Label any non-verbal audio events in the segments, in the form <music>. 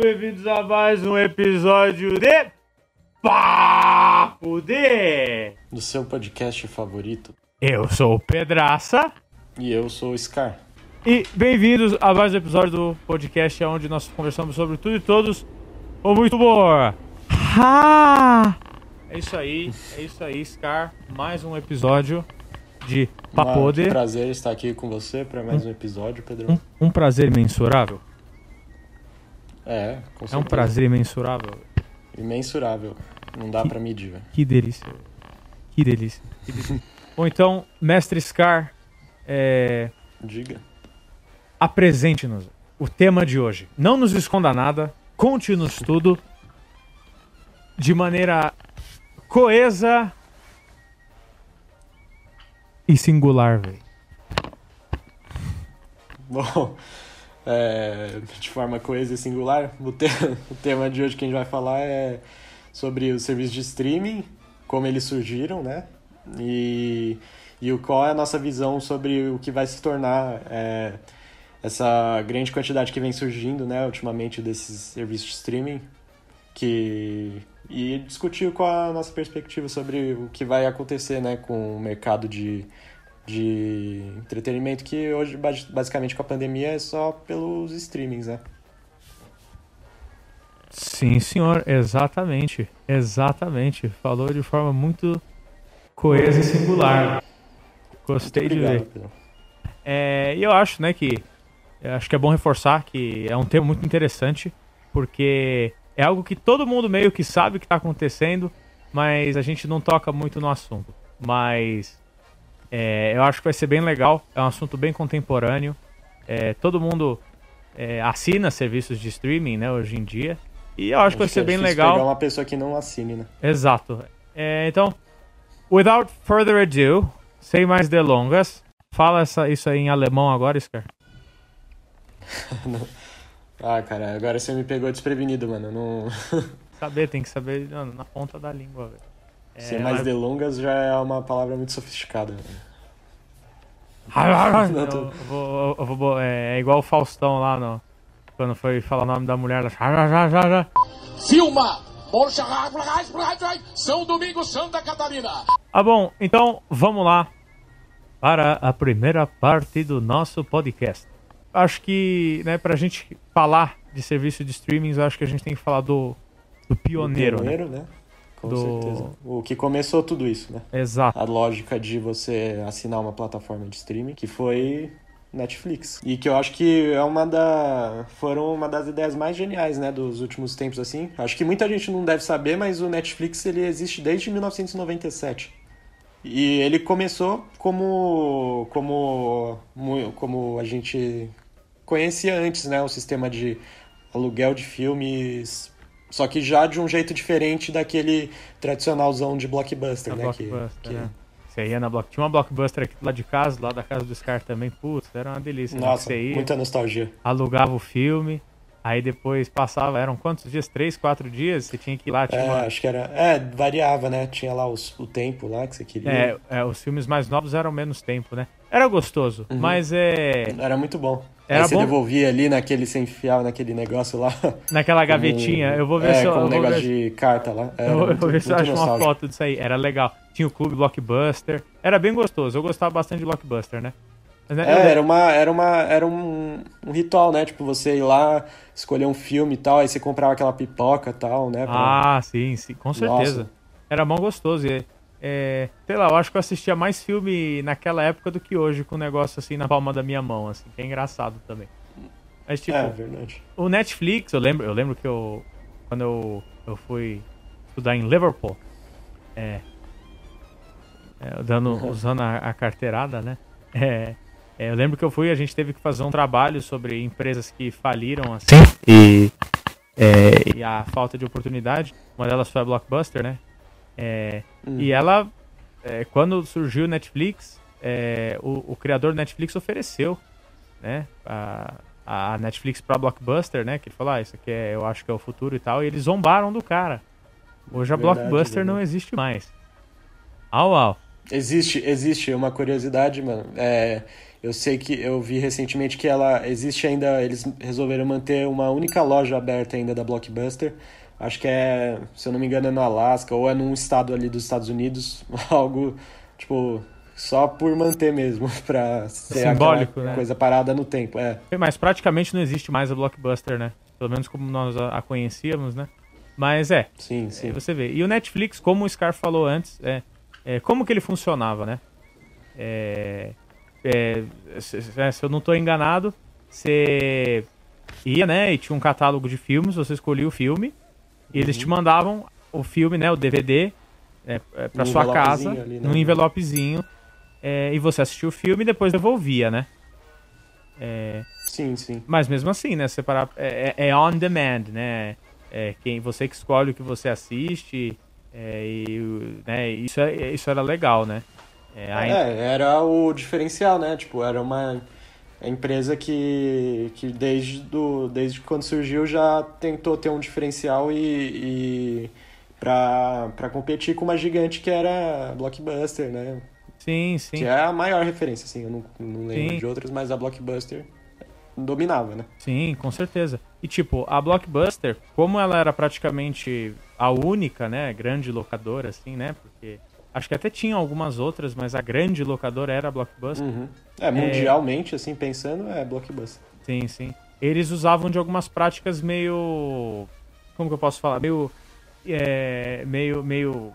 bem-vindos a mais um episódio de Papo de. Do seu podcast favorito. Eu sou o Pedraça E eu sou o Scar. e bem-vindos a mais um episódio do podcast onde nós conversamos sobre tudo e todos com muito boa. É isso aí, é isso aí, Scar. Mais um episódio de Papo de. que prazer estar aqui com você para mais um episódio, Pedro. Um, um prazer imensurável. É, com É um certeza. prazer imensurável. Imensurável. Não dá pra medir, velho. Que delícia. Que delícia. Que delícia. Bom, então, mestre Scar, é, Diga. apresente-nos o tema de hoje. Não nos esconda nada, conte-nos tudo de maneira coesa e singular, velho. Bom, é, de forma coesa e singular, o, te- <laughs> o tema de hoje que a gente vai falar é sobre os serviços de streaming, como eles surgiram, né? E, e o qual é a nossa visão sobre o que vai se tornar é, essa grande quantidade que vem surgindo, né, ultimamente desses serviços de streaming, que e discutir qual a nossa perspectiva sobre o que vai acontecer, né, com o mercado de de entretenimento que hoje, basi- basicamente, com a pandemia é só pelos streamings, né? Sim, senhor, exatamente. Exatamente. Falou de forma muito coesa e singular. Gostei Muito de obrigado, ver. Pedro. É, e eu acho, né, que acho que é bom reforçar que é um tema muito interessante, porque é algo que todo mundo meio que sabe que está acontecendo, mas a gente não toca muito no assunto. Mas é, eu acho que vai ser bem legal, é um assunto bem contemporâneo. É, todo mundo é, assina serviços de streaming, né, hoje em dia. E eu acho que vai ser é bem difícil legal. pegar uma pessoa que não assine, né? Exato. É, então, without further ado, sem mais delongas, fala essa, isso aí em alemão agora, Scar. <laughs> Ah, cara, agora você me pegou desprevenido, mano. Não... Saber, tem que saber na ponta da língua, velho. É, Sem mais delongas já é uma palavra muito sofisticada. velho. <laughs> Eu, eu vou, eu vou- é, é igual o Faustão lá no, quando foi falar o nome da mulher. lá, Já, já, já, já. Filma! São Domingos, Santa Catarina. Ah, bom, então vamos lá para a primeira parte do nosso podcast. Acho que, né, pra gente falar de serviço de streaming, eu acho que a gente tem que falar do, do pioneiro, né? Pioneiro, né? Com Do- certeza. O que começou tudo isso, né? Exato. A lógica de você assinar uma plataforma de streaming, que foi Netflix. E que eu acho que é uma da foram uma das ideias mais geniais, né, dos últimos tempos assim. Acho que muita gente não deve saber, mas o Netflix ele existe desde 1997. E ele começou como como como a gente conhecia antes, né, o sistema de aluguel de filmes, só que já de um jeito diferente daquele tradicionalzão de blockbuster, né, que- Blockbuster, que, né? Você ia na Block... Tinha uma Blockbuster aqui lá de casa, lá da casa do Scar também. Putz, era uma delícia. né? Nossa, Você ia, muita nostalgia. alugava o filme, aí depois passava, eram quantos dias? Três, quatro dias? Você tinha que ir lá, tinha É, uma... acho que era. É, variava, né? Tinha lá os- o tempo lá que você queria. É, é, os filmes mais novos eram menos tempo, né? Era gostoso, Uhum. mas é... Era muito bom. Era Aí você bom? devolvia ali naquele, você enfiava naquele negócio lá. Naquela <laughs> gavetinha, eu vou ver é, se eu, com eu um negócio ver... de carta lá. Era Eu vou, eu muito- vou ver se eu acho uma foto disso aí. Era legal. Tinha o Clube Blockbuster. Era bem gostoso. Eu gostava bastante de Blockbuster, né? Né, eu- É, era, uma, era, uma, era um, um ritual, né? Tipo, você ir lá, escolher um filme e tal, aí você comprava aquela pipoca e tal, né? pra- Ah, sim, sim, com certeza. Nossa. Era mó gostoso. E, é, sei lá, eu acho que eu assistia mais filme naquela época do que hoje, com o negócio assim na palma da minha mão, assim, que é engraçado também. Mas, tipo, É, verdade. o Netflix, eu lembro, eu lembro que eu. Quando eu, eu fui estudar em Liverpool, é. é, dando, <laughs> usando a, a carteirada, né? É, é, eu lembro que eu fui, a gente teve que fazer um trabalho sobre empresas que faliram assim. E, é, e a falta de oportunidade. Uma delas foi a Blockbuster, né? É, E ela, é, quando surgiu o Netflix, é, o, o criador do Netflix ofereceu, né? A, a Netflix pra Blockbuster, né? Que ele falou, ah, isso aqui é, eu acho que é o futuro e tal. E eles zombaram do cara. Hoje a Verdade, Blockbuster não verdade. existe mais. Au, au. Existe, existe uma curiosidade, mano. É, eu sei que eu vi recentemente que ela existe ainda. Eles resolveram manter uma única loja aberta ainda da Blockbuster. Acho que é, se eu não me engano, é no Alasca ou é num estado ali dos Estados Unidos. <laughs> Algo, tipo, só por manter mesmo, <laughs> pra ser Simbólico, né? coisa parada no tempo. É. Mas praticamente não existe mais a Blockbuster, né? Pelo menos como nós a, conhecíamos, né? Mas é. Sim, sim. Você vê. E o Netflix, como o Scar falou antes, é, é como que ele funcionava, né? É, é, se, se, eu não estou enganado, você ia, né, e tinha um catálogo de filmes, você escolhia o filme, e eles te uhum. mandavam o filme, né, o DVD, é, é, para sua casa, ali, né? num envelopezinho, é, e você assistia o filme e depois devolvia, né? É, sim, sim. Mas mesmo assim, né, separar é, é, é on demand, né? É quem você que escolhe o que você assiste, é, e, né, isso, é, isso era legal, né? É, aí... é, era o diferencial, né? Tipo, era uma empresa que, que desde, do, desde quando surgiu já tentou ter um diferencial e, e para competir com uma gigante que era a Blockbuster, né? Sim, sim. Que é a maior referência, assim. Eu não, não lembro sim. de outras, mas a Blockbuster dominava, né? Sim, com certeza. E tipo, a Blockbuster, como ela era praticamente a única, né, grande locadora, assim, né? Porque Acho que até tinha algumas outras, mas a grande locadora era a Blockbuster. Uhum. É, mundialmente, é... assim, pensando, é Blockbuster. Sim, sim. Eles usavam de algumas práticas meio. Como que eu posso falar? Meio. É, meio. meio.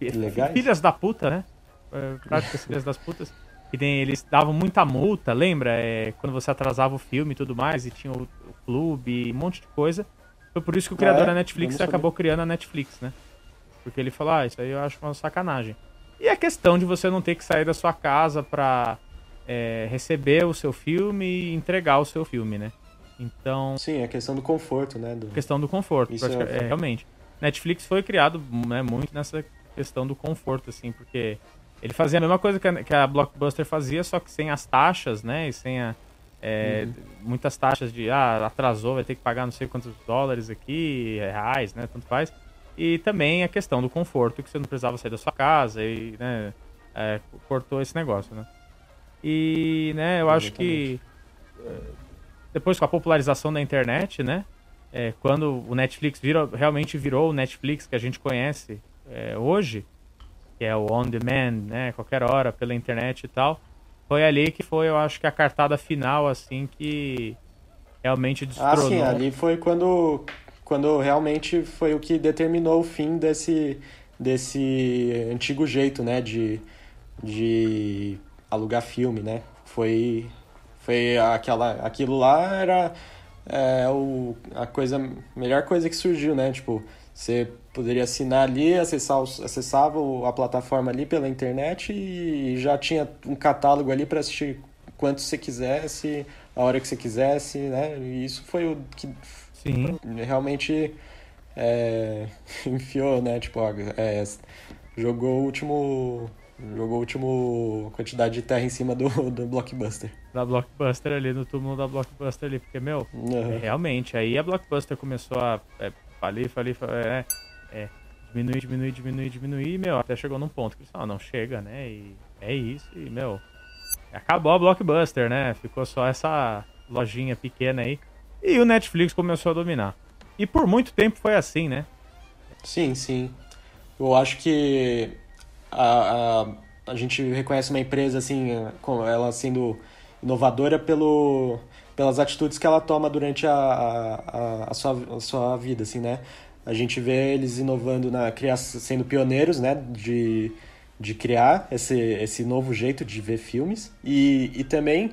É, Legais? Filhas da puta, né? É, práticas filhas das putas. Que nem, eles davam muita multa, lembra? É, quando você atrasava o filme e tudo mais, e tinha o, o clube, um monte de coisa. Foi por isso que o criador ah, é? da Netflix acabou criando a Netflix, né? Porque ele falou, ah, isso aí eu acho uma sacanagem. E a questão de você não ter que sair da sua casa pra é, receber o seu filme e entregar o seu filme, né? Então. Sim, a questão do conforto, né? Do... Questão do conforto, é... é... realmente. Netflix foi criado né, muito nessa questão do conforto, assim, porque ele fazia a mesma coisa que a, que a Blockbuster fazia, só que sem as taxas, né? E sem a, é, uhum. muitas taxas de ah, atrasou, vai ter que pagar não sei quantos dólares aqui, reais, né? Tanto faz. E também a questão do conforto, que você não precisava sair da sua casa e, né, é, cortou esse negócio, né? E, né, eu acho que é, depois com a popularização da internet, né, é, quando o Netflix virou, realmente virou o Netflix que a gente conhece é, hoje, que é o on demand, né, qualquer hora pela internet e tal, foi ali que foi, eu acho que a cartada final, assim, que realmente destronou. Ah, sim, ali foi quando quando realmente foi o que determinou o fim desse, desse antigo jeito, né, de, de alugar filme, né? Foi, foi aquela, aquilo lá era é, o, a coisa, melhor coisa que surgiu, né? Tipo, você poderia assinar ali, acessar acessava a plataforma ali pela internet e já tinha um catálogo ali para assistir quanto você quisesse, a hora que você quisesse, né? E isso foi o que Sim. Realmente é, <laughs> enfiou, né? Tipo, é, jogou o último. Jogou o último quantidade de terra em cima do, <laughs> do Blockbuster. Da Blockbuster ali, no túmulo da Blockbuster ali. Porque, meu, uhum. é, realmente, aí a Blockbuster começou a é, falir, falir, falir é, é, diminuir, diminuir, diminuir, diminuir, e, meu, até chegou num ponto que ah, não chega, né? E é isso, e, meu, acabou a Blockbuster, né? Ficou só essa lojinha pequena aí. E o Netflix começou a dominar. E por muito tempo foi assim, né? Sim, sim. Eu acho que a, a, a gente reconhece uma empresa assim, ela sendo inovadora pelo, pelas atitudes que ela toma durante a, a, a, sua, a sua vida, assim, né? A gente vê eles inovando na criação, sendo pioneiros, né? De, de criar esse, esse novo jeito de ver filmes. E, e também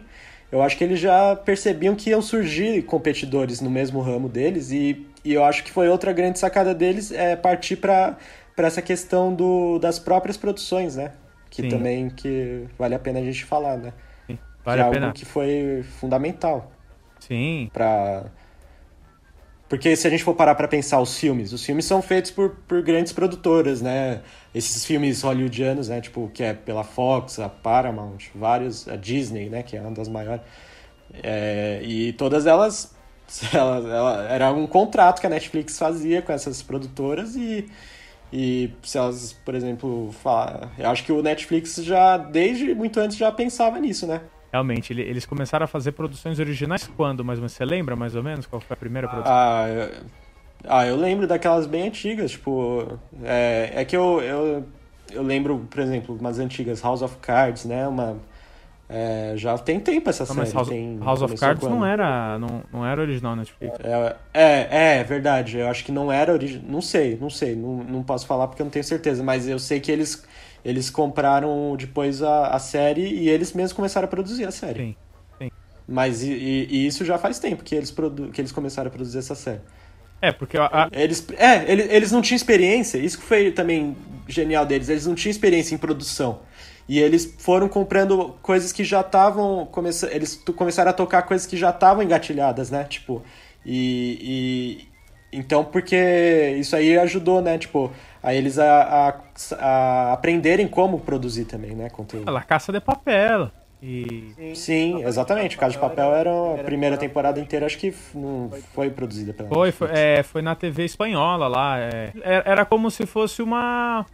eu acho que eles já percebiam que iam surgir competidores no mesmo ramo deles e, e eu acho que foi outra grande sacada deles é partir para essa questão do, das próprias produções, né? Que Sim. também que vale a pena a gente falar, né? Sim, vale que é a pena. algo que foi fundamental. Sim. Para porque se a gente for parar para pensar os filmes, os filmes são feitos por, por grandes produtoras, né? Esses filmes hollywoodianos, né? Tipo, que é pela Fox, a Paramount, vários, a Disney, né? Que é uma das maiores. É, e todas elas, <laughs> elas ela, era um contrato que a Netflix fazia com essas produtoras e, E se elas, por exemplo, falar, eu acho que o Netflix já desde muito antes já pensava nisso, né? Realmente, ele- eles começaram a fazer produções originais quando, mas você lembra mais ou menos qual foi a primeira produção? Ah, eu, ah, eu lembro daquelas bem antigas, tipo. É, é que eu, eu, eu lembro, por exemplo, umas antigas House of Cards, né? Uma. é, já tem tempo essa Não, série. House, tem, House of Cards quando? não era, não, não era original Netflix. É, é, é verdade. Eu acho que não era original. Não sei, não sei. Não, não posso falar porque eu não tenho certeza. Mas eu sei que eles, eles compraram depois a, a série e eles mesmos começaram a produzir a série. Sim, sim. Mas e, e- isso já faz tempo que eles, produ que eles começaram a produzir essa série. É, porque a, Eles, é, eles, eles não tinham experiência, isso que foi também genial deles, eles não tinham experiência em produção. E eles foram comprando coisas que já estavam. Eles começaram a tocar coisas que já estavam engatilhadas, né? Tipo, e- Então, porque isso aí ajudou, né? Tipo, a eles a, a, a aprenderem como produzir também, né? Conteúdo. a La Caça de Papel. E Sim, exatamente. O Caso de Papel era a primeira temporada inteira, acho que não foi produzida pela foi, foi, Netflix. é, foi na TV espanhola lá. é. Era era como se fosse uma.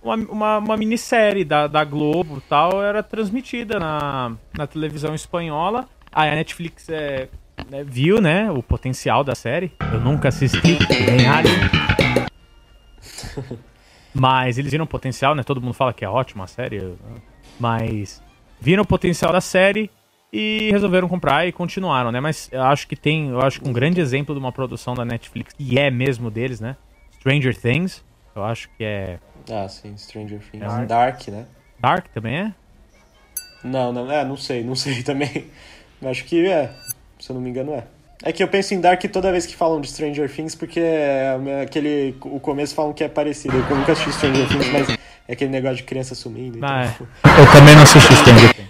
Uma, uma, uma minissérie da, da Globo e tal, era transmitida na, na televisão espanhola. Aí a Netflix é, né, viu, né, o potencial da série. Eu nunca assisti, nem Alien. Mas eles viram o potencial, né? Todo mundo fala que é ótima a série. Mas viram o potencial da série e resolveram comprar e continuaram, né? Mas eu acho que tem, eu acho que um grande exemplo de uma produção da Netflix, que é mesmo deles, né? Stranger Things. Eu acho que é. Ah, sim, Stranger Things. É um- Dark, né? Dark também é? Não, não, é, não sei, não sei <laughs> também. Acho que é, se eu não me engano é. É que eu penso em Dark toda vez que falam de Stranger Things, porque é aquele. O começo falam que é parecido. Eu nunca assisti Stranger Things, mas é aquele negócio de criança sumindo. Então, Ah, é. Eu também não assisti Stranger Things.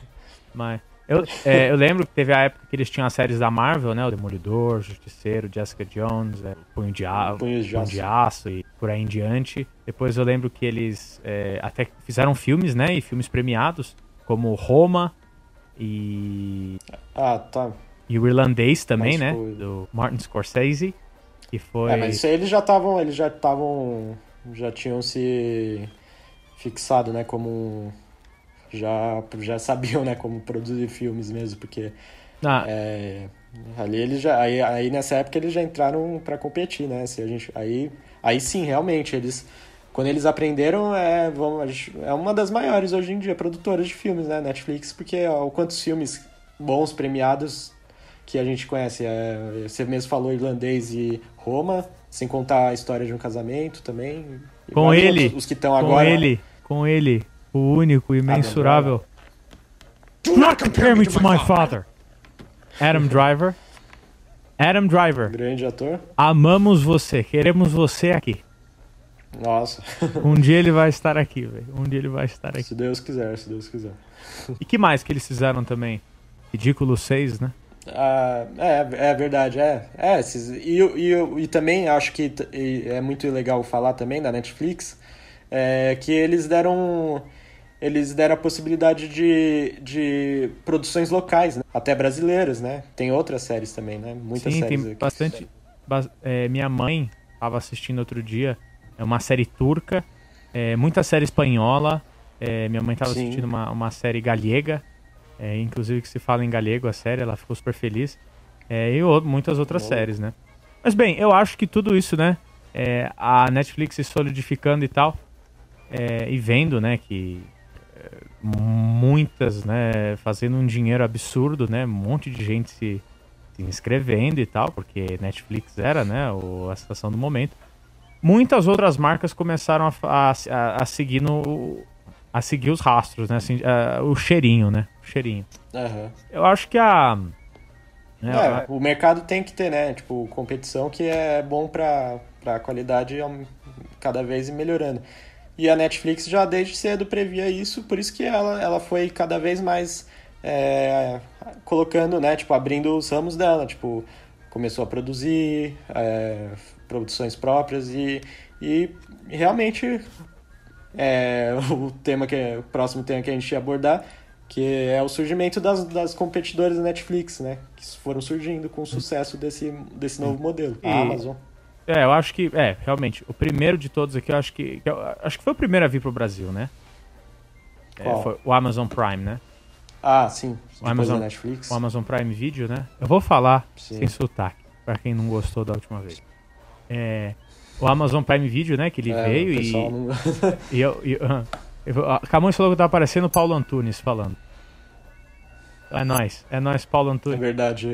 Mas. Eu, é, eu lembro que teve a época que eles tinham as séries da Marvel, né? O Demolidor, Justiceiro, Jessica Jones, é, Punho de, a... Punhos de Punho Aço. de Aço e por aí em diante. Depois eu lembro que eles é, até fizeram filmes, né? E filmes premiados, como Roma e, Ah, tá. E o Irlandês também, né? foi- Do Martin Scorsese. Que foi. É, mas isso aí eles já estavam. Eles já estavam. Já tinham se fixado, né? Como. Já, já sabiam, né? Como produzir filmes mesmo, porque. Ah, É, ali eles já aí, aí nessa época eles já entraram pra competir, né? Se a gente aí aí sim, realmente eles quando eles aprenderam é vamos, é uma das maiores hoje em dia produtoras de filmes, né, Netflix, porque ó, quantos filmes bons premiados que a gente conhece, é, você mesmo falou irlandês e Roma, sem contar a história de um casamento também. E com ele. os que estão com agora. ele. Com ele. O único e mensurável. Do not compare me to my father. Adam Driver. Adam Driver, Grande ator. amamos você, queremos você aqui. Nossa, Um dia ele vai estar aqui, velho. Um dia ele vai estar aqui. se Deus quiser, se Deus quiser. E que mais que eles fizeram também? Ridículo 6, né? Ah, é, é verdade, é. é esses, e, e, e também acho que é muito legal falar também da Netflix é, que eles deram eles deram a possibilidade de, de produções locais, né? até brasileiras, né? Tem outras séries também, né? Muitas Sim, séries tem aqui. bastante. bas- é, minha mãe estava assistindo outro dia. É uma série turca, é, muita série espanhola. é, minha mãe estava assistindo uma, uma série galega, é, inclusive que se fala em galego a série, ela ficou super feliz. É, e muitas outras Boa. séries, né? Mas bem, eu acho que tudo isso, né? é, a Netflix se solidificando e tal, é, e vendo, né, que é, muitas, né, fazendo um dinheiro absurdo, né? Um monte de gente se, se inscrevendo e tal, porque Netflix era, né, o, a situação do momento. Muitas outras marcas começaram a, a, a seguir no a seguir os rastros, né, assim, a- o cheirinho, né, o cheirinho. Aham. Eu acho que a né, É, a- o mercado tem que ter, né? Tipo, competição que é bom pra, pra qualidade cada vez ir melhorando. E a Netflix já desde cedo previa isso, por isso que ela, ela foi cada vez mais é, colocando, né? Tipo, abrindo os ramos dela. Tipo, começou a produzir é, produções próprias e, e realmente é, <laughs> o tema que é, o próximo tema que a gente ia abordar que é o surgimento das, das competidoras da Netflix, né? Que foram surgindo com o sucesso desse, desse novo modelo. E- A Amazon. É, eu acho que. É, realmente. O primeiro de todos aqui, eu acho que. Eu, acho que foi o primeiro a vir pro Brasil, né? É, foi o Amazon Prime, né? Ah, sim. O Amazon, Netflix. o Amazon Prime Video, né? Eu vou falar sim. sem sotaque, pra quem não gostou da última vez. É, o Amazon Prime Video, né? Que ele é, veio e. Não... <laughs> e eu, e, eu, Camões falou que tá aparecendo o Paulo Antunes falando. É nóis, é nóis, Paulo Antunes. É verdade.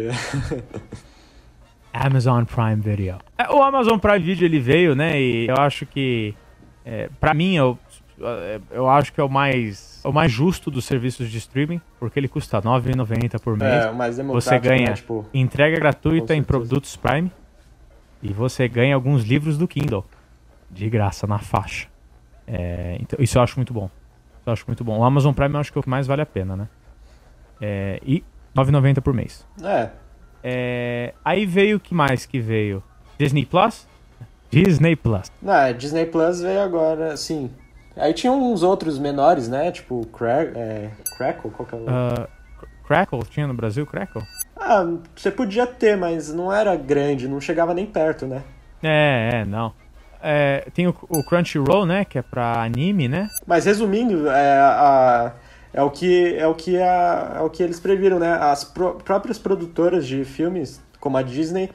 <laughs> Amazon Prime Video. É, o Amazon Prime Video ele veio, né? E eu acho que, é, para mim, eu, eu acho que é o mais, o mais justo dos serviços de streaming, porque ele custa R$ 9,90 por mês. É, mais Você ganha né? tipo, entrega gratuita em produtos Prime e você ganha alguns livros do Kindle de graça na faixa. É, então, isso eu acho muito bom. Isso eu acho muito bom. O Amazon Prime eu acho que é o que mais vale a pena, né? É, e R$ 9,90 por mês. É, é, aí veio o que mais que veio? Disney Plus? Disney Plus. Não, Disney Plus veio agora, sim. Aí tinha uns outros menores, né? Tipo Crack, é, Crackle, qual que é o... Uh, Crackle? Tinha no Brasil Crackle? Ah, você podia ter, mas não era grande, não chegava nem perto, né? É, é, não. É, tem o, o, Crunchyroll, né? Que é pra anime, né? Mas resumindo, é, a, é o que é o que a, é o que eles previram, né? As pro, próprias produtoras de filmes, como a Disney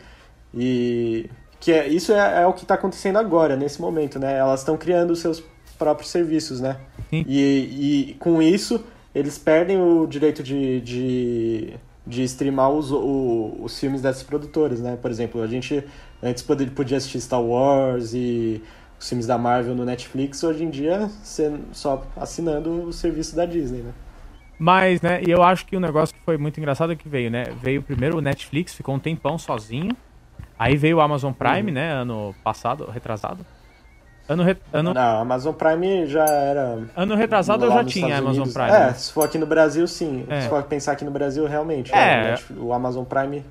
e que é, isso é, é o que está acontecendo agora nesse momento, né? Elas estão criando os seus próprios serviços, né? E, e com isso eles perdem o direito de, de, de streamar os, o, os filmes dessas produtoras, né? Por exemplo, a gente antes podia, podia assistir Star Wars e os filmes da Marvel no Netflix, hoje em dia você só assinando o serviço da Disney, né? Mas, né, e eu acho que o um negócio que foi muito engraçado é que veio, né? Veio primeiro o Netflix, ficou um tempão sozinho. Aí veio o Amazon Prime, uhum. né, ano passado, retrasado. Ano, re... ano... Não, Amazon Prime já era. Ano retrasado eu já tinha Amazon Prime. É, né? se for aqui no Brasil, sim. É. Se for pensar aqui no Brasil, realmente. É. O Amazon Prime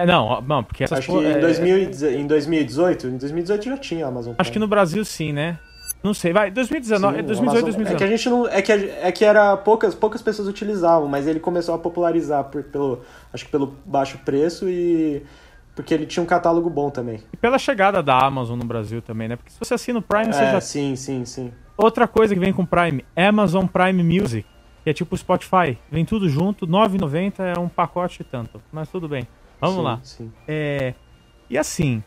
é, não, não, porque Acho que em, 2000, é, em 2018, em 2018 já tinha Amazon Prime. Acho que no Brasil sim, né? Não sei, vai, 2019, sim, 2018, Amazon, 2019. É que a gente não, é que, é que era poucas, poucas pessoas utilizavam, mas ele começou a popularizar por, pelo, acho que pelo baixo preço e porque ele tinha um catálogo bom também. E pela chegada da Amazon no Brasil também, né? Porque se você assina o Prime, você é, já Sim, sim, sim. Outra coisa que vem com o Prime, Amazon Prime Music, que é tipo o Spotify, vem tudo junto, 9,90 é um pacote tanto, mas tudo bem. Vamos sim, lá. Sim. É, e assim.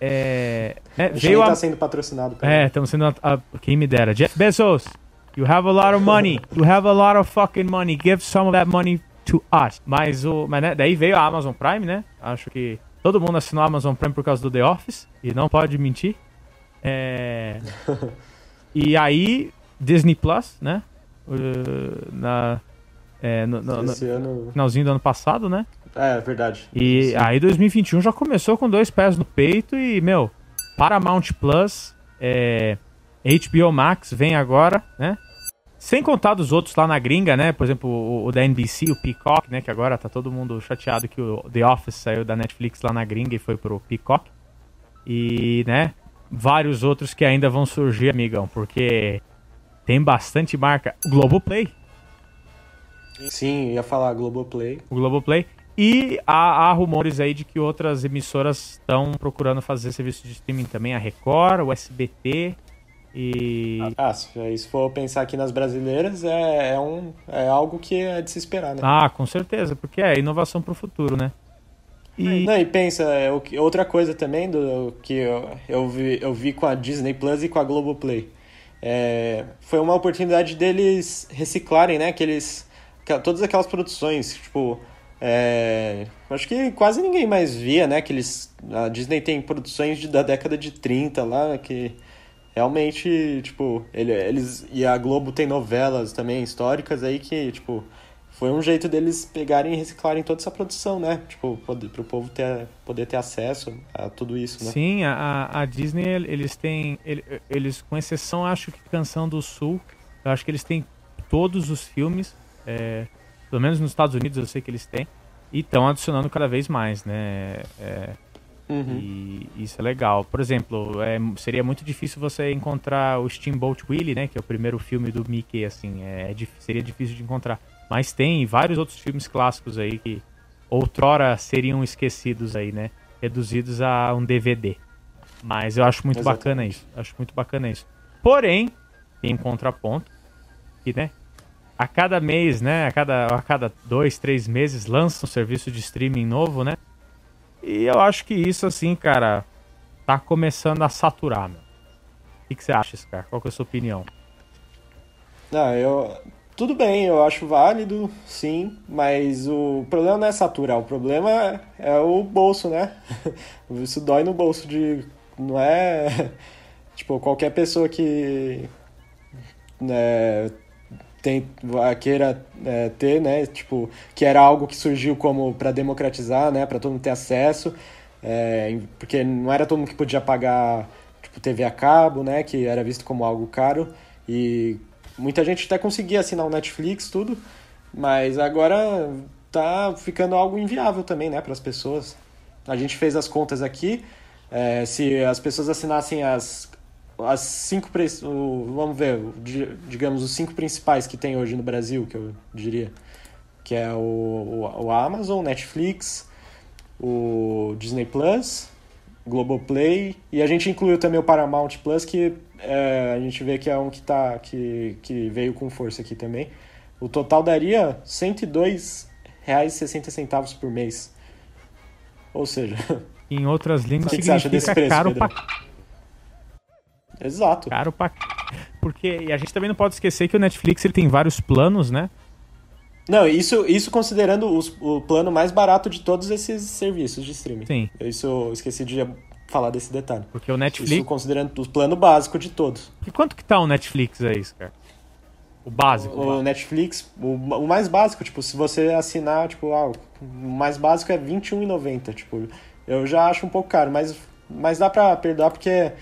É, é, veio tá sendo patrocinado. É, estamos sendo. A, a, quem me dera. Jeff Bezos, you have a lot of money. You have a lot of fucking money. Give some of that money to us. Mas o. Mas, né, daí veio a Amazon Prime, né? Acho que todo mundo assinou Amazon Prime por causa do The Office. E não pode mentir. É, <laughs> e aí, Disney Plus, né? Uh, na, é, no, no, no, ano... finalzinho do ano passado, né? É, verdade. E Sim. aí 2021 já começou com dois pés no peito e, meu, Paramount Plus, é, HBO Max vem agora, né? Sem contar dos outros lá na gringa, né? Por exemplo, o, o, da NBC, o Peacock, né? Que agora tá todo mundo chateado que o The Office saiu da Netflix lá na gringa e foi pro Peacock. E, né? Vários outros que ainda vão surgir, amigão, porque tem bastante marca. O Globoplay. Sim, ia falar Globoplay. O Globoplay. E há, há, rumores aí de que outras emissoras estão procurando fazer serviço de streaming também, a Record, o SBT e... Ah, se for pensar aqui nas brasileiras, é, é, um, é algo que é de se esperar, né? Ah, com certeza, porque é inovação para o futuro, né? E... Não, e pensa, é, outra coisa também do que eu, eu, vi, eu vi com a Disney Plus e com a Globoplay. É, foi uma oportunidade deles reciclarem, né? Aqueles, todas aquelas produções, tipo é, acho que quase ninguém mais via, né? Que eles, a Disney tem produções de, da década de 30 lá, que realmente, tipo, ele, eles. E a Globo tem novelas também históricas aí que, tipo, foi um jeito deles pegarem e reciclarem toda essa produção, né? Tipo, poder, pro povo ter, poder ter acesso a tudo isso, né? Sim, a, a Disney, eles têm. Eles, com exceção, acho que Canção do Sul, eu acho que eles têm todos os filmes. É, pelo menos nos Estados Unidos eu sei que eles têm. E estão adicionando cada vez mais, né? É, uhum. E isso é legal. Por exemplo, é, seria muito difícil você encontrar o Steamboat Willie, né? Que é o primeiro filme do Mickey, assim. É, é seria difícil de encontrar. Mas tem vários outros filmes clássicos aí que outrora seriam esquecidos aí, né? Reduzidos a um DVD. Mas eu acho muito Exatamente. bacana isso. Acho muito bacana isso. Porém, tem um contraponto que, né? A cada mês, né? A cada, a cada dois, três meses lança um serviço de streaming novo, né? E eu acho que isso, assim, cara, tá começando a saturar, meu. O que, você acha, Scar? Qual que é a sua opinião? Ah, eu. Tudo bem, eu acho válido, sim, mas o problema não é saturar, o problema é, é o bolso, né? <laughs> Isso dói no bolso de. Não é. <laughs> Tipo, qualquer pessoa que. Né, tem, queira é, ter, né? Tipo, que era algo que surgiu como para democratizar, né? Para todo mundo ter acesso, é, porque não era todo mundo que podia pagar tipo TV a cabo, né? Que era visto como algo caro e muita gente até conseguia assinar o Netflix tudo, mas agora tá ficando algo inviável também, né? Para as pessoas. A gente fez as contas aqui, é, se as pessoas assinassem as as cinco vamos ver digamos os cinco principais que tem hoje no Brasil que eu diria que é o, o, o Amazon Netflix o Disney Plus Globoplay e a gente incluiu também o Paramount Plus que é, a gente vê que é um que tá que, que veio com força aqui também o total daria R$ 102,60 por mês ou seja Em outras línguas <laughs> que que você acha significa desse preço, caro Pedro? pra exato caro pra porque e a gente também não pode esquecer que o Netflix ele tem vários planos, né? Não, isso, isso considerando os- o plano mais barato de todos esses serviços de streaming. Sim. Isso eu esqueci de falar desse detalhe. Porque o Isso Netflix, considerando o plano básico de todos. e quanto que tá o Netflix aí, cara? O básico. O Netflix, o, o mais básico, tipo, se você assinar, tipo, ah, o mais básico é R$21,90. Tipo, eu já acho um pouco caro, mas, mas dá pra perdoar porque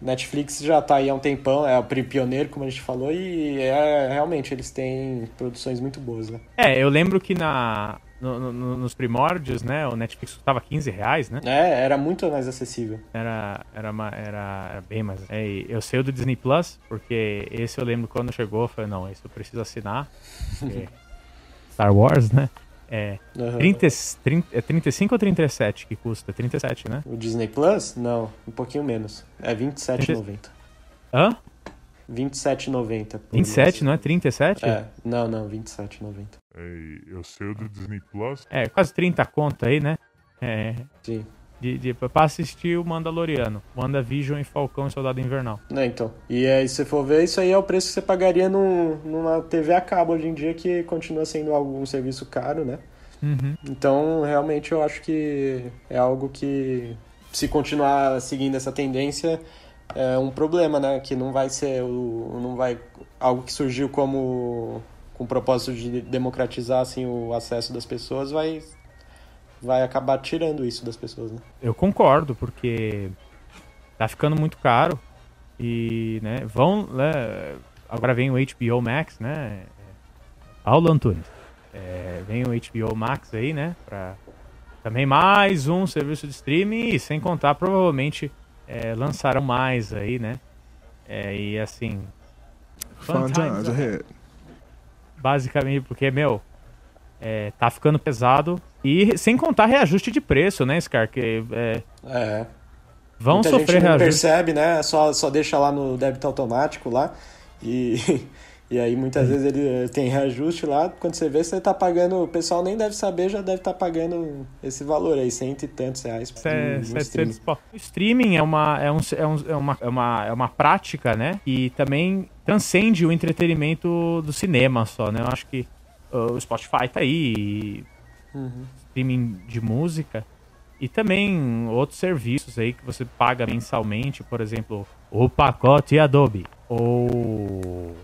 Netflix já tá aí há um tempão, é o pioneiro, como a gente falou, e é, realmente eles têm produções muito boas, né? É, eu lembro que na no- no- nos primórdios, né, o Netflix custava 15 reais, né? É, era muito mais acessível. Era, era, era, era bem mais. É, eu sei o do Disney Plus, porque esse eu lembro quando chegou, eu falei, não, esse eu preciso assinar. <laughs> Star Wars, né? É, Aham. 30, 30, é 35 ou 37 que custa? 37, né? O Disney Plus? Não, um pouquinho menos. É R$27,90. Hã? R$27,90. por 27, mês. não é 37? É, não, não, R$27,90. Ei, eu sei o do Disney Plus. É, quase 30 conto aí, né? É, Sim. De, de, pra assistir o Mandaloriano, WandaVision e Falcão e Soldado Invernal. Não, então. E aí, se você for ver, isso aí é o preço que você pagaria num, numa TV a cabo hoje em dia, que continua sendo algum serviço caro, né? Uhum. Então, realmente, eu acho que é algo que, se continuar seguindo essa tendência, é um problema, né? Que não vai ser o, não vai algo que surgiu como com o propósito de democratizar assim o acesso das pessoas, vai vai acabar tirando isso das pessoas, né? Eu concordo, porque tá ficando muito caro. E, né, vão. né, agora vem o HBO Max, né? Paulo Antunes. É, vem o HBO Max aí, né? Pra também mais um serviço de streaming e sem contar, provavelmente é, lançarão mais aí, né? É, e assim. Fun times ahead. Basicamente, porque, meu, é, tá ficando pesado. E sem contar reajuste de preço, né, Scar? Que é, É. vão Muita sofrer gente não reajuste. percebe, né? Só, só deixa lá no débito automático lá. E, <laughs> e aí muitas vezes ele eh, tem reajuste lá. Quando você vê, você tá pagando. O pessoal nem deve saber, já deve estar pagando esse valor aí, cento e tantos reais. por um- um Se- 700 streaming. O streaming é uma, é, um, é, um- é uma, é, uma, é uma prática, né? E também transcende o entretenimento do cinema só, né? Eu acho que uh, o Spotify tá aí, Uhum. streaming de música. E também outros serviços aí que você paga mensalmente, por exemplo, o pacote Adobe ou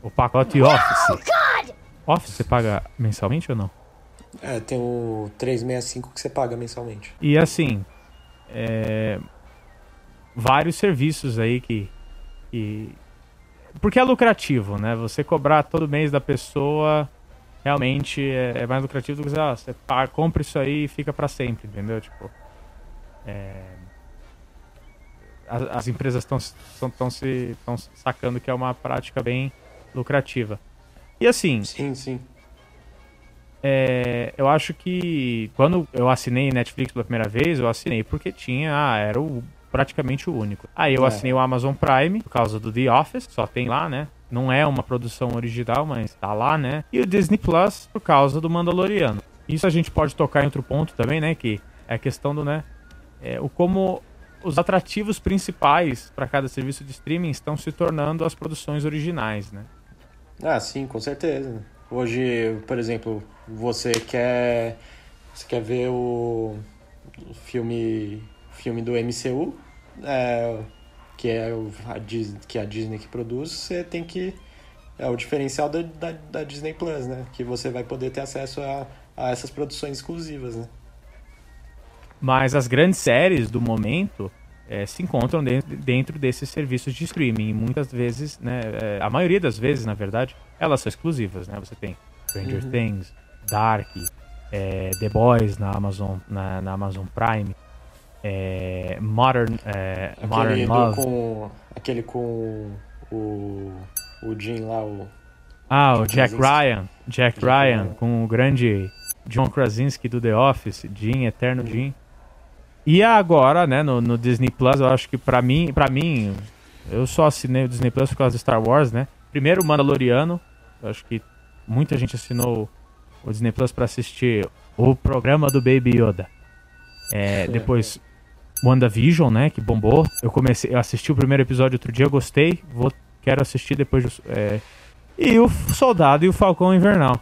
o pacote Office. Office você paga mensalmente ou não? É, tem o 365 que você paga mensalmente. E assim, é, vários serviços aí que, que. Porque é lucrativo, né? Você cobrar todo mês da pessoa realmente é, é mais lucrativo do que dizer, ah, você compra isso aí e fica pra sempre, entendeu? Tipo. é, as, as empresas estão se estão sacando que é uma prática bem lucrativa. E assim, Sim, sim. é, eu acho que quando eu assinei Netflix pela primeira vez, eu assinei porque tinha, ah, era o praticamente o único. Aí eu É. assinei o Amazon Prime por causa do The Office, só tem lá, né? Não é uma produção original, mas tá lá, né? E o Disney Plus por causa do Mandaloriano. Isso a gente pode tocar em outro ponto também, né? Que é a questão do, né? É, o como os atrativos principais para cada serviço de streaming estão se tornando as produções originais, né? Ah, sim, com certeza. Hoje, por exemplo, você quer você quer ver o, o filme filme do MCU, é, que é a Dis, que é a Disney que produz, você tem que é o diferencial da, da, da Disney Plus, né? Que você vai poder ter acesso a, a essas produções exclusivas, né? Mas as grandes séries do momento eh, se encontram de- dentro desses serviços de streaming. E muitas vezes, né, eh, a maioria das vezes, na verdade, elas são exclusivas, né? Você tem Stranger Things, Dark, eh, The Boys na Amazon, na, na Amazon Prime, eh, Modern, Modern Aquele, do, Love. com, aquele com o, o Jim lá, o... Ah, o Jack Krasinski. Ryan. Jack Jack Ryan, Ryan. com o grande John Krasinski do The Office, Jim, Eterno Jim. E agora, né, no, no Disney Plus, eu acho que pra mim, para mim, eu só assinei o Disney Plus por causa do Star Wars, né? Primeiro o Mandaloriano, eu acho que muita gente assinou o Disney Plus pra assistir o programa do Baby Yoda. É, depois WandaVision, né, que bombou. Eu comecei, eu assisti o primeiro episódio outro dia, gostei, vou quero assistir depois é, e o Soldado e o Falcão Invernal.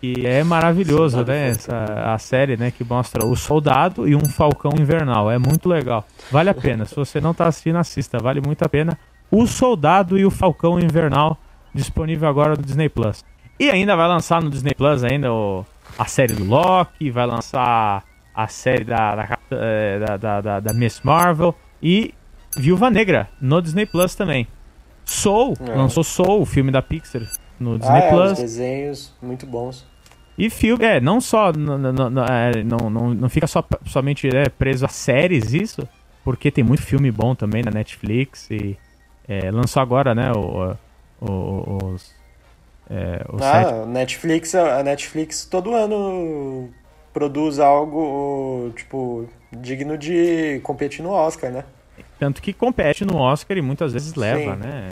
Que é maravilhoso, Soldado né? Essa, a série, né? Que mostra o Soldado e um Falcão Invernal. É muito legal. Vale a pena. Se você não tá assistindo, assista. Vale muito a pena. O Soldado e o Falcão Invernal. Disponível agora no Disney Plus. E ainda vai lançar no Disney Plus ainda o- a série do Loki. Vai lançar a série da, da, da, da, da- da Miss Marvel. E Viúva Negra no Disney Plus também. Soul, É. lançou Soul, o filme da Pixar no Ah, Disney é, os Plus. desenhos muito bons. E filme, é, não só, n- n- n- é, não, não, não fica só, somente né, preso a séries isso, porque tem muito filme bom também na Netflix e é, lançou agora, né, o, o- os, é, o Ah, Netflix, a Netflix todo ano produz algo, tipo, digno de competir no Oscar, né? tanto que compete no Oscar e muitas vezes leva, Sim. né?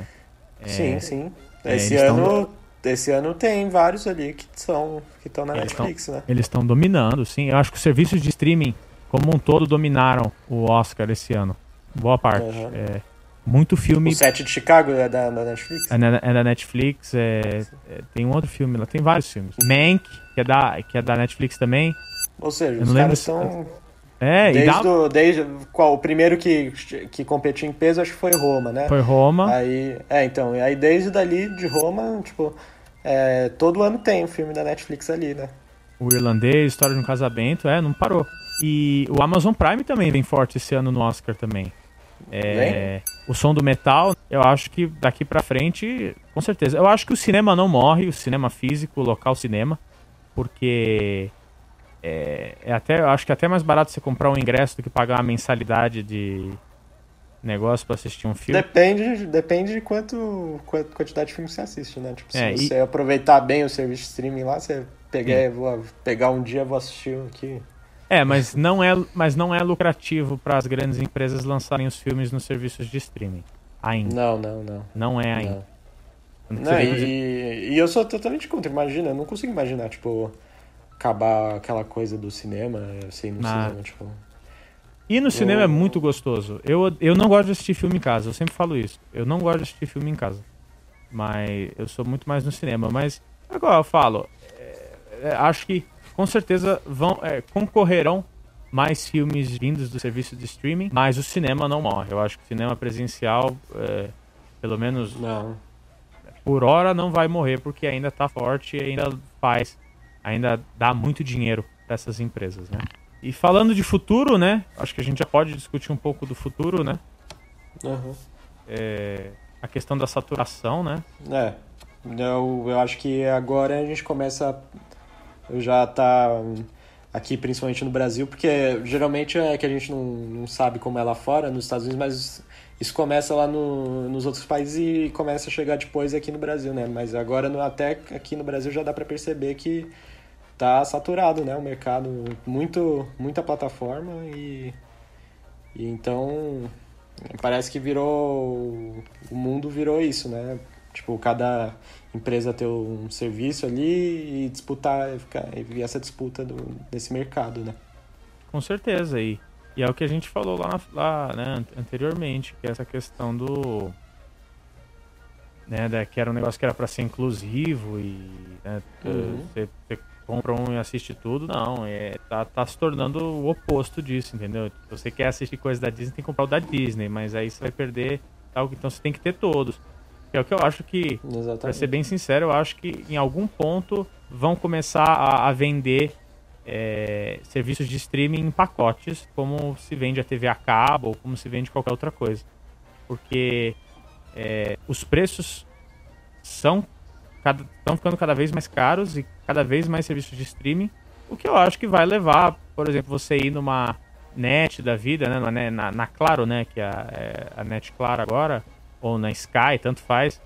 Sim, sim. é, Esse tão- ano, esse ano tem vários ali que são que estão na Eles tão- Netflix, né? Eles estão dominando, sim. Eu acho que os serviços de streaming como um todo dominaram o Oscar esse ano. Boa parte. Uhum. É, muito filme O Sete de Chicago é da, da Netflix? É, é da Netflix, é, é, tem um outro filme lá, tem vários filmes. Mank, que é da, que é da Netflix também. Ou seja, Eu os caras estão É, e desde, dá, o, desde qual o primeiro que que competiu em peso acho que foi Roma, né? foi Roma. Aí, é, então, e aí desde dali de Roma, tipo, é, todo ano tem um filme da Netflix ali, né? O Irlandês, História de um Casamento, é, não parou. E o Amazon Prime também vem forte esse ano no Oscar também. É, o som do metal, eu acho que daqui pra frente, com certeza. Eu acho que o cinema não morre, o cinema físico, o local cinema, porque é, é até, eu acho que é até mais barato você comprar um ingresso do que pagar uma mensalidade de negócio pra assistir um filme. Depende, depende de quanto, quanto quantidade de filme você assiste, né? Tipo, se É, e- você aproveitar bem o serviço de streaming lá, você pegar, vou pegar um dia, vou assistir um aqui. É, mas não é, mas não é lucrativo para as grandes empresas lançarem os filmes nos serviços de streaming. Ainda. Não, não, não. Não é ainda. Não. Não, e, e eu sou totalmente contra, imagina, eu não consigo imaginar, tipo, acabar aquela coisa do cinema, assim, no Nada. cinema, tipo... E no cinema é Eu- muito gostoso. Eu, eu não gosto de assistir filme em casa, eu sempre falo isso. Eu não gosto de assistir filme em casa. Mas eu sou muito mais no cinema. Mas agora eu falo, é, é, acho que com certeza vão é, concorrerão mais filmes vindos do serviço de streaming, mas o cinema não morre. Eu acho que o cinema presencial, é, pelo menos Não. por hora, não vai morrer porque ainda tá forte e ainda faz, ainda dá muito dinheiro para essas empresas, né? E falando de futuro, né? Acho que a gente já pode discutir um pouco do futuro, né? Uhum. É, a questão da saturação, né? É, eu, eu acho que agora a gente começa já tá hum, aqui principalmente no Brasil, porque geralmente é que a gente não, não sabe como é lá fora, nos Estados Unidos, mas isso começa lá no, nos outros países e começa a chegar depois aqui no Brasil, né? Mas agora no- até aqui no Brasil já dá para perceber que tá saturado, né? O mercado, muito, muita plataforma e, e então Parece que virou. O mundo virou isso, né? Tipo, cada empresa ter um serviço ali e disputar, ficar, e essa disputa do, desse mercado, né? Com certeza, e, e é o que a gente falou lá, lá né, anteriormente, que é essa questão do. Né, da, que era um negócio que era para ser inclusivo e né, Uhum. você, você compra um e assiste tudo, não. É, tá, tá se tornando o oposto disso, entendeu? Se você quer assistir coisa da Disney, tem que comprar o da Disney, mas aí você vai perder algo, então você tem que ter todos. Que é o que eu acho que, Exatamente. ser bem sincero, eu acho que em algum ponto vão começar a, a vender é, serviços de streaming em pacotes, como se vende a TV a cabo ou como se vende qualquer outra coisa. Porque é, os preços são estão ficando cada vez mais caros e cada vez mais serviços de streaming, o que eu acho que vai levar, por exemplo, você ir numa net da vida, né, na, ne- na, na Claro, né, que é a, é a net Claro agora, ou na Sky, tanto faz,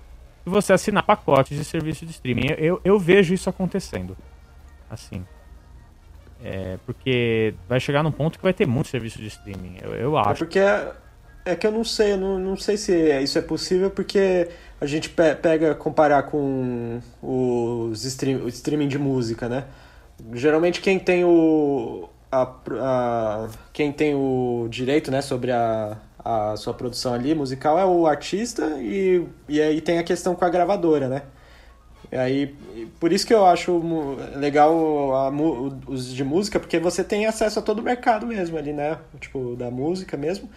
e você assinar pacotes de serviço de streaming. Eu, eu, eu vejo isso acontecendo, assim. É, porque vai chegar num ponto que vai ter muito serviço de streaming, eu, eu É acho. porque é que eu não sei, eu não, não sei se isso é possível, porque a gente pe- pega comparar com os stream, o streaming de música, né? Geralmente quem tem o a, a- quem tem o direito, né, sobre a, a sua produção ali musical é o artista e, e aí tem a questão com a gravadora, né? E aí, por isso que eu acho legal a os de música, porque você tem acesso a todo o mercado mesmo ali, né? Tipo, da música mesmo.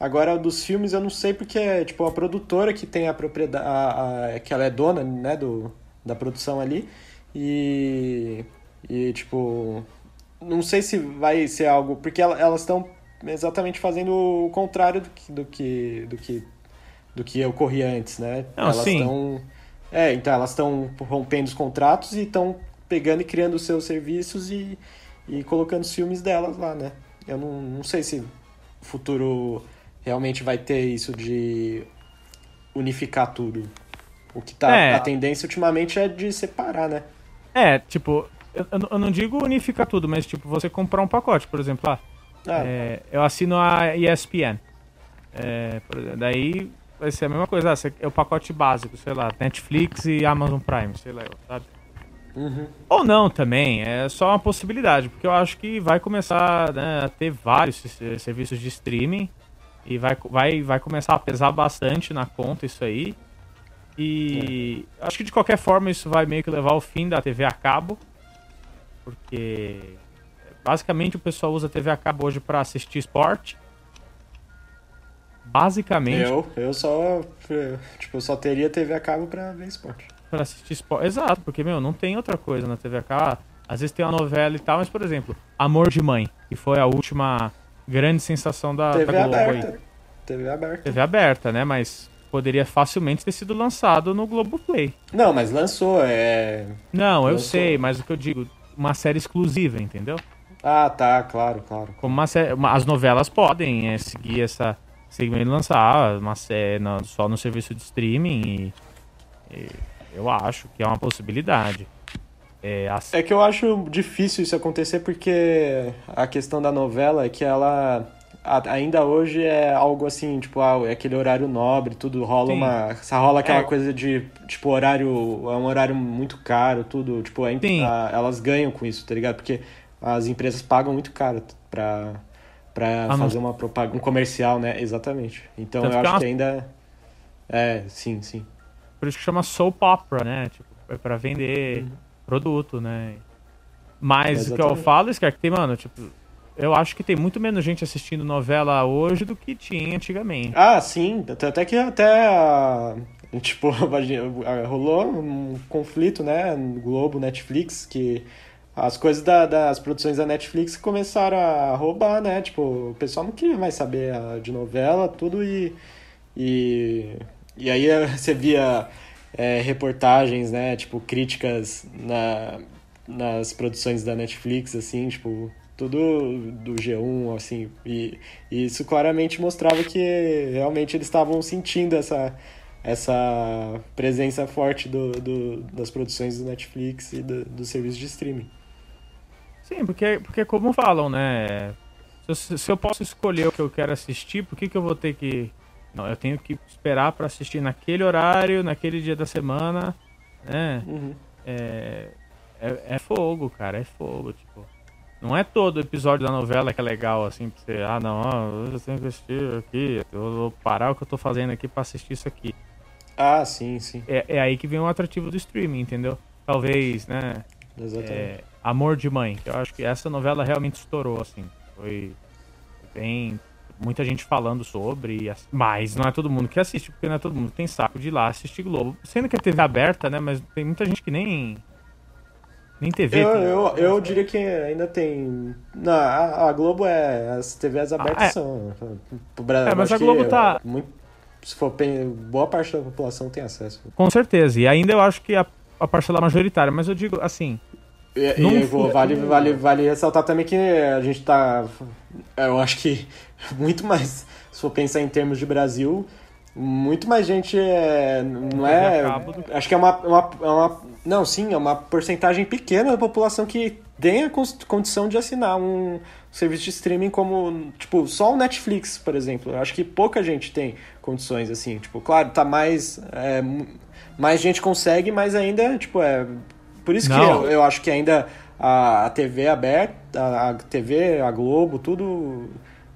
Agora, dos filmes eu não sei porque é tipo a produtora que tem a propriedade, a, a- que ela é dona, né, do, da produção ali. E, e tipo, não sei se vai ser algo, porque ela- elas estão exatamente fazendo o contrário do que, do que, do que, do que ocorria antes, né? Não, elas estão é, então elas estão rompendo os contratos e estão pegando e criando os seus serviços e, e colocando os filmes delas lá, né? Eu não, não sei se o futuro realmente vai ter isso de unificar tudo. O que tá. É. A tendência ultimamente é de separar, né? É, tipo, eu, eu não digo unificar tudo, mas tipo, você comprar um pacote, por exemplo, ah, Ah, é, eu assino a ESPN. É, daí vai ser a mesma coisa, ah, é o pacote básico, sei lá, Netflix e Amazon Prime, sei lá, sabe? uhum. Ou não também, é só uma possibilidade, porque eu acho que vai começar né, a ter vários se- serviços de streaming e vai, vai, vai começar a pesar bastante na conta isso aí. E acho que de qualquer forma isso vai meio que levar ao fim da TV a cabo, porque basicamente o pessoal usa a TV a cabo hoje para assistir esporte. Basicamente Eu, eu só. Tipo, eu só teria TV a cabo pra ver esporte. Pra assistir esporte. Exato, porque, meu, não tem outra coisa na TV a cabo. Ah, Às vezes tem uma novela e tal, mas, por exemplo, Amor de Mãe, que foi a última grande sensação da, TV da Globo aí. aberta. TV aberta. TV aberta, né? Mas poderia facilmente ter sido lançado no Globoplay. Não, mas lançou, é. Não, eu Lançou. sei, mas o que eu digo, uma série exclusiva, entendeu? Ah, tá, claro, claro. Como uma as novelas podem é, seguir essa segmento lançar uma série só no serviço de streaming e, e eu acho que é uma possibilidade. É, É que eu acho difícil isso acontecer porque a questão da novela é que ela ainda hoje é algo assim, tipo, ah, é aquele horário nobre, tudo rola Sim. uma. Rola aquela É. coisa de, tipo, horário. É um horário muito caro, tudo. Tipo, Sim. a- elas ganham com isso, tá ligado? Porque as empresas pagam muito caro pra, pra Ah, fazer uma propaganda, um comercial, né? Exatamente. Então Tanto eu que é acho uma- que ainda. É, sim, sim. Por isso que chama soap opera, né? Tipo, é pra vender produto, né? Mas o que eu falo, Scar, que tem, mano, tipo, eu acho que tem muito menos gente assistindo novela hoje do que tinha antigamente. Ah, sim, até que até <laughs> tipo, <laughs> rolou um conflito, né, Globo, Netflix, que as coisas da- das produções da Netflix começaram a roubar, né, tipo, o pessoal não queria mais saber ah, de novela, tudo, e, e, e aí <laughs> você via eh, reportagens, né, tipo, críticas na, nas produções da Netflix, assim, tipo, tudo do G1, assim, e, e isso claramente mostrava que realmente eles estavam sentindo essa, essa presença forte do, do- das produções do Netflix e do, do serviço de streaming. Sim, porque, porque como falam, né? Se eu, se eu posso escolher o que eu quero assistir, por que, que eu vou ter que Não, eu tenho que esperar para assistir naquele horário, naquele dia da semana, né? Uhum. É, é, é fogo, cara, é fogo, tipo. Não é todo episódio da novela que é legal, assim, pra você, ah, não, ó, eu tenho que assistir aqui, eu vou parar o que eu tô fazendo aqui pra assistir isso aqui. Ah, sim, sim. É, é aí que vem o atrativo do streaming, entendeu? Talvez, né? Exatamente. É, Amor de Mãe, que eu acho que essa novela realmente estourou, assim. Foi bem. Muita gente falando sobre, mas não é todo mundo que assiste, porque não é todo mundo que tem saco de ir lá assistir Globo. Sendo que é TV aberta, né? Mas tem muita gente que nem. Nem TV. Eu, tem. eu, eu diria que ainda tem. Não, a, a Globo é. As TVs abertas Ah, é. são. É, mas a Globo tá- Muito, se for pen- boa parte da população tem acesso. Com certeza. E ainda eu acho que a, a parcela majoritária, mas eu digo assim. E, Num e eu vou- vale, vale, vale ressaltar também que a gente tá. Eu acho que <laughs> muito mais. Se for pensar em termos de Brasil, muito mais gente é. Não é. Acho que é uma, uma, é uma. Não, sim, é uma porcentagem pequena da população que tem a condição de assinar um serviço de streaming como. Tipo, só o Netflix, por exemplo. Eu acho que pouca gente tem condições assim. Tipo, claro, tá mais. é, mais gente consegue, mas ainda, tipo, é. Por isso que Não. eu, eu acho que ainda a, a TV aberta, a, a TV, a Globo, tudo.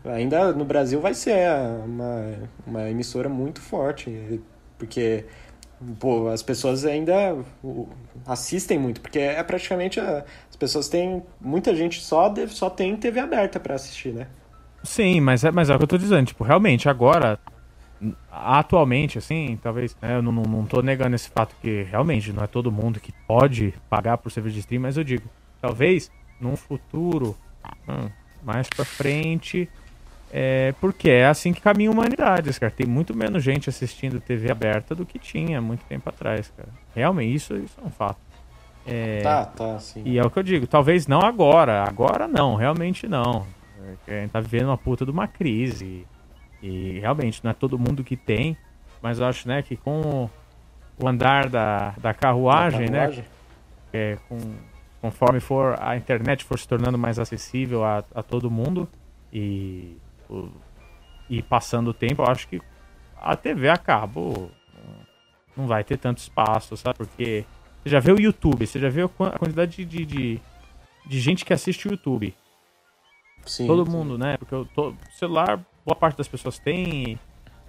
Ainda no Brasil vai ser uma, uma emissora muito forte. Porque pô, as pessoas ainda assistem muito. Porque é praticamente. a- as pessoas têm. Muita gente só, deve- só tem TV aberta pra assistir, né? Sim, mas é, mas é o que eu tô dizendo. Tipo, realmente, agora, atualmente, assim, talvez. né, eu não, não, não tô negando esse fato que realmente não é todo mundo que pode pagar por serviço de stream, mas eu digo, talvez num futuro hum, mais pra frente. É, porque é assim que caminha a humanidade, cara. Tem muito menos gente assistindo TV aberta do que tinha muito tempo atrás, cara. Realmente, isso, isso é um fato. É, Tá, tá, sim. e é o que eu digo, talvez não agora. Agora não, realmente não. É, A gente tá vivendo uma puta de uma crise. E realmente não é todo mundo que tem. Mas eu acho, né, que com o andar da, da carruagem, né? Carruagem. é, com, conforme for a internet for se tornando mais acessível a, a todo mundo e, o- e passando o tempo, eu acho que a TV a cabo não vai ter tanto espaço, sabe? Porque você já vê o YouTube, você já vê a quan- a quantidade de, de, de gente que assiste o YouTube. Sim, Todo sim. mundo, né? Porque o celular, boa parte das pessoas tem.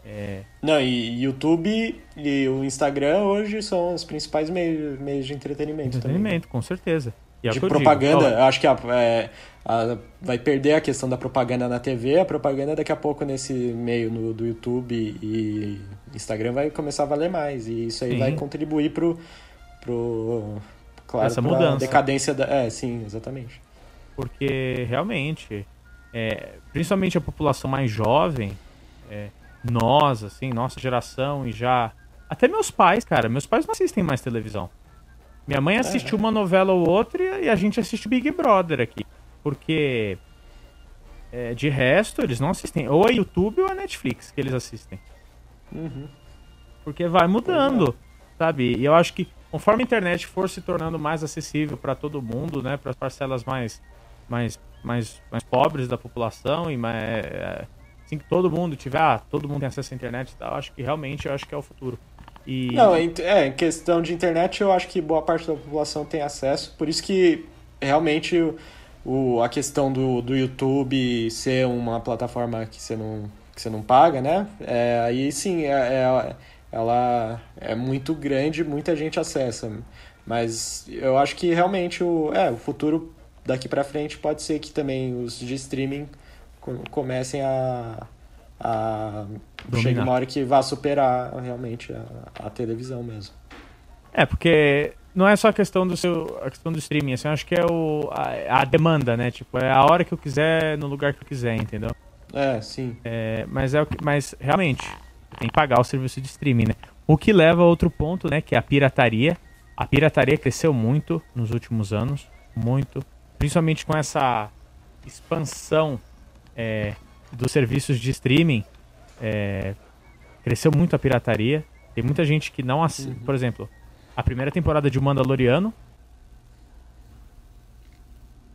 É, Não, e YouTube e o Instagram hoje são os principais meios, meios de entretenimento. também. entretenimento, com certeza. E é de digo, propaganda, eu acho que a- é, a- vai perder a questão da propaganda na TV, a propaganda daqui a pouco nesse meio no- do YouTube e Instagram vai começar a valer mais. E isso aí Sim. vai contribuir pro. pro claro, Essa mudança. decadência da. É, sim, exatamente. porque realmente, é, principalmente a população mais jovem, é, nós, assim, nossa geração e já. Até meus pais, cara, meus pais não assistem mais televisão. Minha mãe assiste uma novela ou outra e a gente assiste Big Brother aqui. Porque é, de resto, eles não assistem. Ou é YouTube ou é Netflix que eles assistem. Uhum. Porque vai mudando, sabe? E eu acho que conforme a internet for se tornando mais acessível para todo mundo, né, para as parcelas mais, mais, mais, mais pobres da população e mais, é, assim que todo mundo tiver, ah, todo mundo tem acesso à internet, e tal, acho que realmente eu acho que é o futuro. E Não, é, em questão de internet, eu acho que boa parte da população tem acesso, por isso que realmente o- a questão do, do YouTube ser uma plataforma que você não, que você não paga, né? É, aí sim, é, é- ela é muito grande, muita gente acessa. Mas eu acho que realmente o, é, o futuro daqui pra frente pode ser que também os de streaming co- comecem a. a chega uma hora que vá superar realmente a, a televisão mesmo. É, porque não é só a questão do seu, a questão do streaming, assim, eu acho que é o, a, a demanda, né? Tipo, é a hora que eu quiser, no lugar que eu quiser, entendeu? É, sim. É, mas é o que, mas realmente tem que pagar o serviço de streaming, né? O que leva a outro ponto, né? Que é a pirataria. A pirataria cresceu muito nos últimos anos, muito, principalmente com essa expansão é, dos serviços de streaming. é, cresceu muito a pirataria. Tem muita gente que não assiste, por exemplo, a primeira temporada de O Mandaloriano.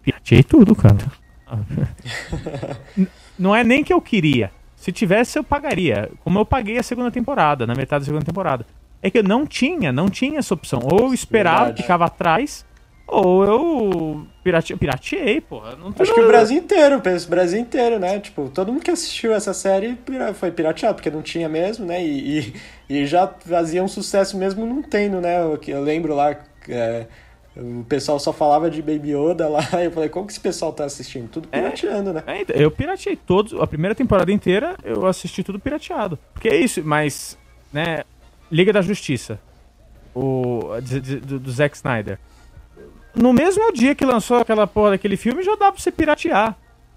Pirateei tudo, cara. <laughs> Não é nem que eu queria. Se tivesse, eu pagaria. Como eu paguei a segunda temporada, na metade da segunda temporada. É que eu não tinha, não tinha essa opção. Ou eu esperava, Verdade. ficava atrás, ou eu pirate... pirateei, porra. Não Acho que o Brasil inteiro, penso, o Brasil inteiro, né? Tipo, todo mundo que assistiu essa série foi pirateado, porque não tinha mesmo, né? E, e, e já fazia um sucesso mesmo não tendo, né? Eu, eu lembro lá, é, o pessoal só falava de Baby Yoda lá, <laughs> e eu falei, como que esse pessoal tá assistindo? Tudo pirateando, né? É, então, eu pirateei todos, a primeira temporada inteira eu assisti tudo pirateado. Porque é isso, mas, né, Liga da Justiça, o do, do Zack Snyder. No mesmo dia que lançou aquela porra daquele filme, já dá pra você piratear.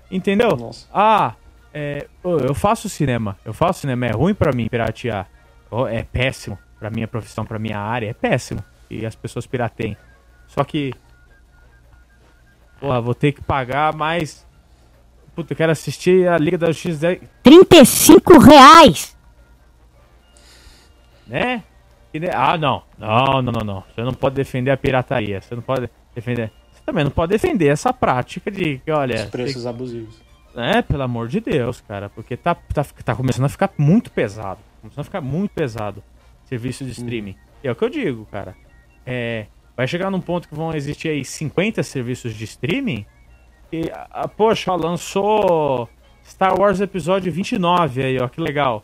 Entendeu? Nossa. Ah, é, eu faço cinema. Eu faço cinema, é ruim pra mim piratear. É péssimo. Pra minha profissão, pra minha área, é péssimo. E as pessoas pirateiem. Só que. Porra, vou ter que pagar mais. Puta, eu quero assistir a Liga da Justiça, 35 reais. né? E ne- Ah, não. Não, não, não, não. Você não pode defender a pirataria. Você não pode defender. Você também não pode defender essa prática de que, olha. Os preços abusivos. É, pelo amor de Deus, cara. Porque tá, tá, tá começando a ficar muito pesado. Começando a ficar muito pesado. Serviço de streaming. E é o que eu digo, cara. É, vai chegar num ponto que vão existir aí 50 serviços de streaming. E, ah, poxa, ó, lançou Star Wars Episódio 29 aí, ó, que legal.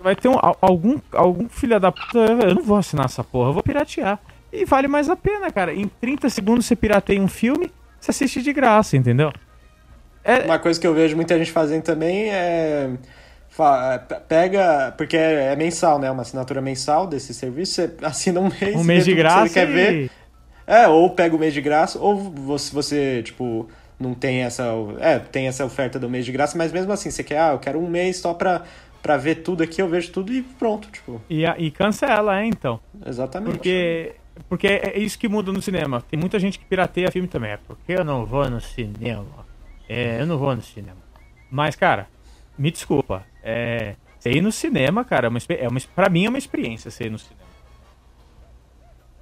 Vai ter um, al- algum, algum filho da puta. Eu não vou assinar essa porra, eu vou piratear. E vale mais a pena, cara. Em 30 segundos você pirateia um filme, você assiste de graça, entendeu? É, Uma coisa que eu vejo muita gente fazendo também é. Pega. Porque é é mensal, né? Uma assinatura mensal desse serviço. Você assina um <laughs> mês. um mês de que graça Você quer e... ver. É, ou pega o mês de graça, ou você, você, tipo, não tem essa. É, tem essa oferta do mês de graça, mas mesmo assim, você quer, ah, eu quero um mês só pra, pra ver tudo aqui, eu vejo tudo e pronto, tipo. E, e cancela, é, então. Exatamente. Porque, porque é isso que muda no cinema. Tem muita gente que pirateia filme também. É porque eu não vou no cinema. É, eu não vou no cinema. Mas, cara, me desculpa. É, você ir no cinema, cara, é uma, é uma, pra mim é uma experiência você ir no cinema.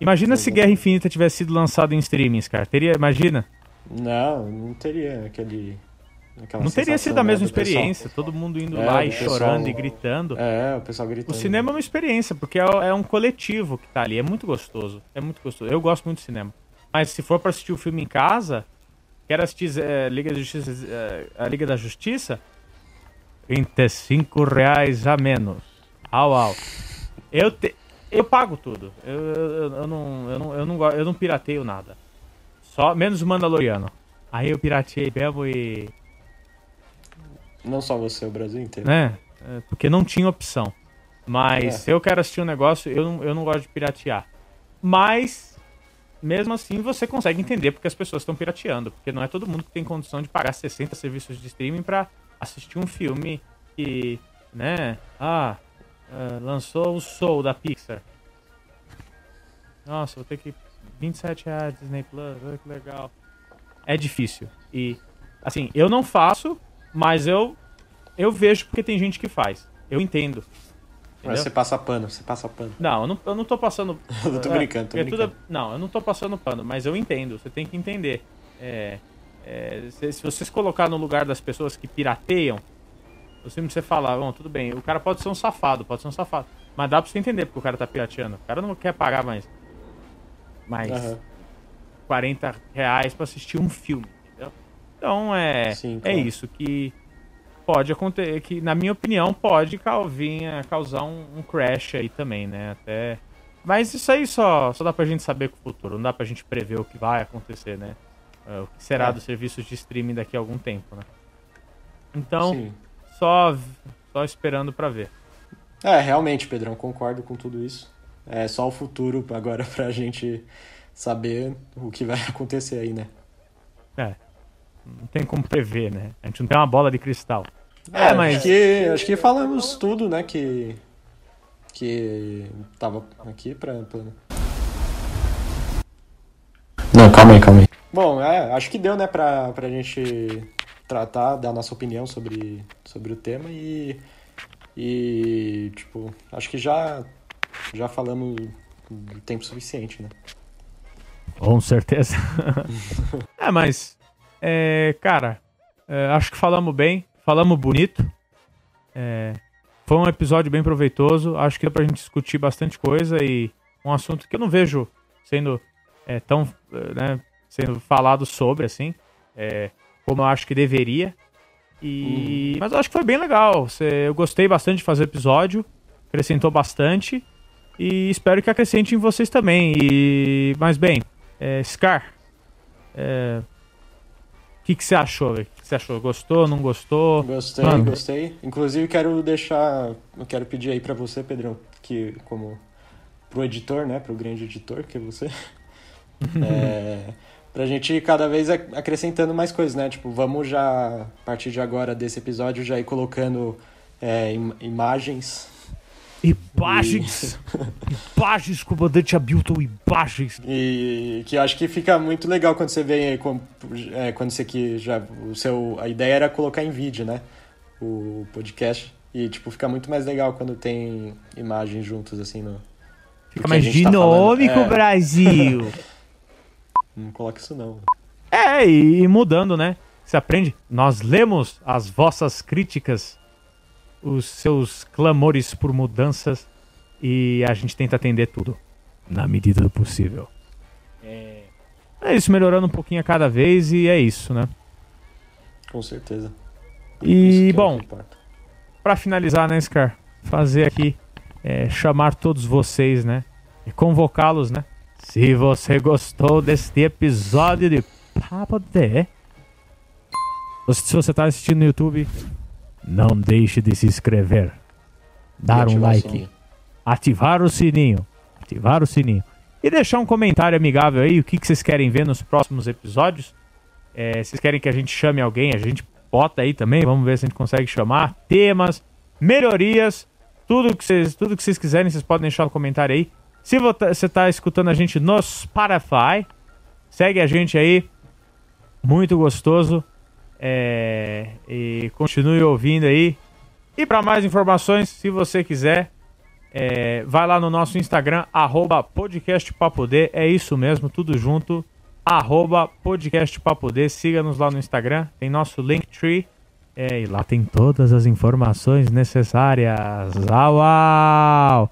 Imagina se Guerra Infinita tivesse sido lançado em streamings, cara. Teria, imagina. Não, não teria aquele. Aquela Não teria sido a né, mesma pessoal. experiência. Todo mundo indo É, lá e pessoal- chorando e gritando. É, o pessoal O gritando. cinema é uma experiência, porque é, é um coletivo que tá ali. É muito gostoso. É muito gostoso. Eu gosto muito de cinema. Mas se for pra assistir o filme em casa, quero assistir eh, Liga da Justiça, eh, a Liga da Justiça, 35 reais a menos. Au, au. Eu, te, eu pago tudo. Eu, eu, eu não, eu, não, eu, não, eu não pirateio nada. Só menos o Mandaloriano. Aí eu pirateei mesmo e. Não só você, o Brasil inteiro. né? É, Porque não tinha opção. Mas É. se eu quero assistir um negócio, eu não, eu não gosto de piratear. Mas, mesmo assim, você consegue entender porque as pessoas estão pirateando. Porque não é todo mundo que tem condição de pagar 60 serviços de streaming pra assistir um filme que, né? Ah, ah, lançou o Soul da Pixar. Nossa, vou ter que. 27 reais Disney Plus, olha que legal. É difícil. E, assim, eu não faço, mas eu eu vejo porque tem gente que faz. Eu entendo. Mas Entendeu? você passa pano, você passa pano. Não, eu não, eu não tô passando. <laughs> Eu tô É, brincando, tô tudo é- brincando. Não, eu não tô passando pano, mas eu entendo. Você tem que entender. É, é, se, se você se colocar no lugar das pessoas que pirateiam, você não precisa falar, bom, tudo bem, o cara pode ser um safado, pode ser um safado. Mas dá pra você entender porque o cara tá pirateando. O cara não quer pagar mais. Mais Aham. 40 reais pra assistir um filme? Então é, Sim, é claro. isso que pode acontecer, que na minha opinião pode cal- vir a causar um, um crash aí também, né? Até... Mas isso aí só, só dá pra gente saber com o futuro, não dá pra gente prever o que vai acontecer, né? É, O que será É. dos serviços de streaming daqui a algum tempo, né? Então, Sim. só, só esperando pra ver. É, realmente, Pedrão, concordo com tudo isso. É só o futuro agora <laughs> pra gente saber o que vai <laughs> acontecer aí, né? É, não tem como prever, né? A gente não tem uma bola de cristal. É, É, mas- acho que, acho que falamos tudo, né, que que tava aqui pra, pra... Não, calma aí, calma aí. Bom, é, acho que deu, né, pra, pra gente tratar, dar a nossa opinião sobre, sobre o tema e, e, tipo, acho que já, já falamos o tempo suficiente, né? Com certeza. <laughs> é, mas. É, cara, é, acho que falamos bem, falamos bonito. É, foi um episódio bem proveitoso. Acho que dá pra gente discutir bastante coisa e um assunto que eu não vejo sendo é, tão eh, né, sendo falado sobre assim, é, como eu acho que deveria. E mas eu acho que foi bem legal. Eu gostei bastante de fazer o episódio, acrescentou bastante e espero que acrescente em vocês também. E mas bem, é, Scar, é, que que você achou? velho? O que você achou? Gostou? Não gostou? Gostei, Mano. gostei. Inclusive quero deixar, eu quero pedir aí pra você, Pedrão, que como pro editor, né, pro grande editor que é você, <laughs> é, pra gente cada vez ac- acrescentando mais coisas, né? Tipo, vamos já a partir de agora desse episódio já ir colocando é, im- imagens Imagens! Imagens, comandante Hamilton, imagens! e que eu acho que fica muito legal quando você vê é, quando você que já o seu a ideia era colocar em vídeo, né? O podcast e tipo fica muito mais legal quando tem imagens juntos assim no Fica mais tá dinâmico, É. Brasil! <laughs> Não coloca isso não. É, e, e mudando, né? Você aprende. Nós lemos as vossas críticas, os seus clamores por mudanças e a gente tenta atender tudo na medida do possível. É, é isso, melhorando um pouquinho a cada vez e é isso, né? Com certeza. E é bom. Pra finalizar, né, Scar? Fazer aqui, é, chamar todos vocês, né? E convocá-los, né? Se você gostou deste episódio de Papo D, se você tá assistindo no YouTube, não deixe de se inscrever, dar um like, ativar o sininho, ativar o sininho e deixar um comentário amigável aí, o que, que vocês querem ver nos próximos episódios. É, vocês querem que a gente chame alguém, a gente bota aí também, vamos ver se a gente consegue chamar. Temas, melhorias, tudo que vocês, tudo que vocês quiserem, vocês podem deixar no comentário aí. Se vo- você tá escutando a gente no Spotify, segue a gente aí, muito gostoso. É, e continue ouvindo aí. E para mais informações, se você quiser, é, vai lá no nosso Instagram, arroba podcastpapodê, é isso mesmo, tudo junto, arroba podcastpapodê, siga-nos lá no Instagram, tem nosso Linktree, é, e lá tem todas as informações necessárias, au, au.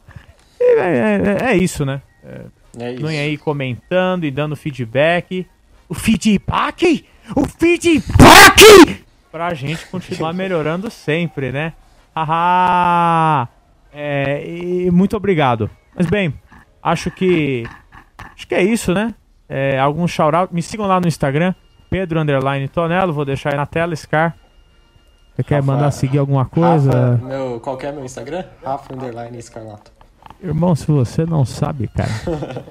E é, é- é isso, né? É isso. Continuem aí comentando e dando feedback. O feedback? O feedback! Pra gente continuar melhorando sempre, né? Haha! É, e muito obrigado. Mas bem, acho que. Acho que é isso, né? É, algum shout-out. Me sigam lá no Instagram, Pedro Underline Tonelo. Vou deixar aí na tela, Scar. Você quer Rafa- mandar seguir alguma coisa? Rafa, meu, qual que é meu Instagram? Rafa Underline Escarlato. Irmão, se você não sabe, cara. <laughs>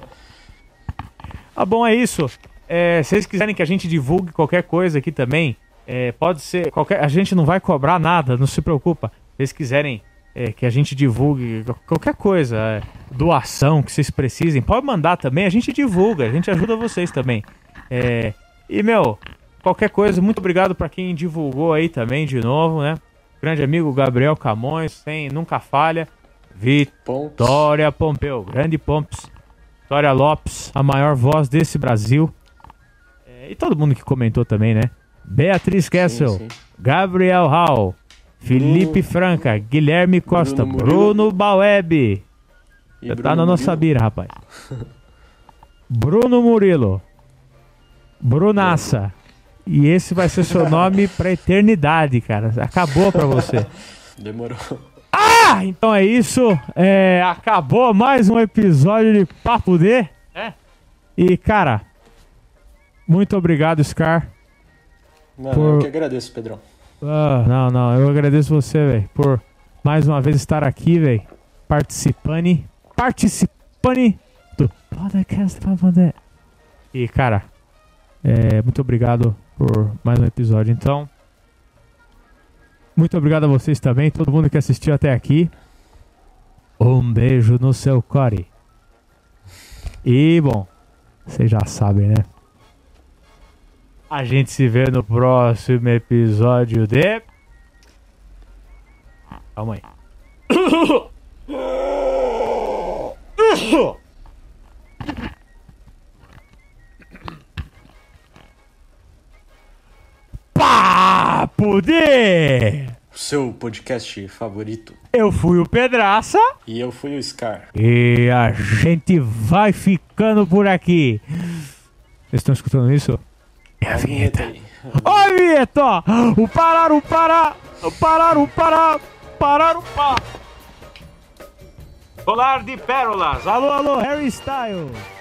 ah, bom, é isso. É, se vocês quiserem que a gente divulgue qualquer coisa aqui também, é, pode ser. Qualquer, a gente não vai cobrar nada, não se preocupa. Se vocês quiserem é, que a gente divulgue qualquer coisa, é, doação que vocês precisem, pode mandar também, a gente divulga, a gente ajuda vocês também. É, e, meu, qualquer coisa, muito obrigado pra quem divulgou aí também de novo, né? Grande amigo Gabriel Camões, sem, nunca falha. Vitória Pompeu, grande Pomps. Vitória Lopes, a maior voz desse Brasil. É, e todo mundo que comentou também, né? Beatriz Kessel, sim. Gabriel Hall, Felipe Franca, Guilherme Costa, Bruno Bruno. Baueb. Bruno tá na nossa Murilo? bira, rapaz. <laughs> Bruno Murilo. Brunaça. E esse vai ser seu <laughs> nome pra eternidade, cara. Acabou pra você. Demorou. Ah, então é isso. É, acabou mais um episódio de Papo D. É. E, cara, muito obrigado, Scar. Não, Por- eu que agradeço, Pedrão. Ah, não, não, eu agradeço você, velho, por mais uma vez estar aqui, velho, participando, participando do podcast D. E, cara, é, muito obrigado por mais um episódio, então. Muito obrigado a vocês também, todo mundo que assistiu até aqui. Um beijo no seu core. E, bom, vocês já sabem, né? A gente se vê no próximo episódio de. Calma aí. Papo de seu podcast favorito. Eu fui o Pedraça. E eu fui o Scar. E a gente vai ficando por aqui. Vocês estão escutando isso? É a vinheta. Ó a vinheta! ó. O parar, o parar, o parar, o parar, parar, o parar. Colar de pérolas. Alô, alô, Harry Styles.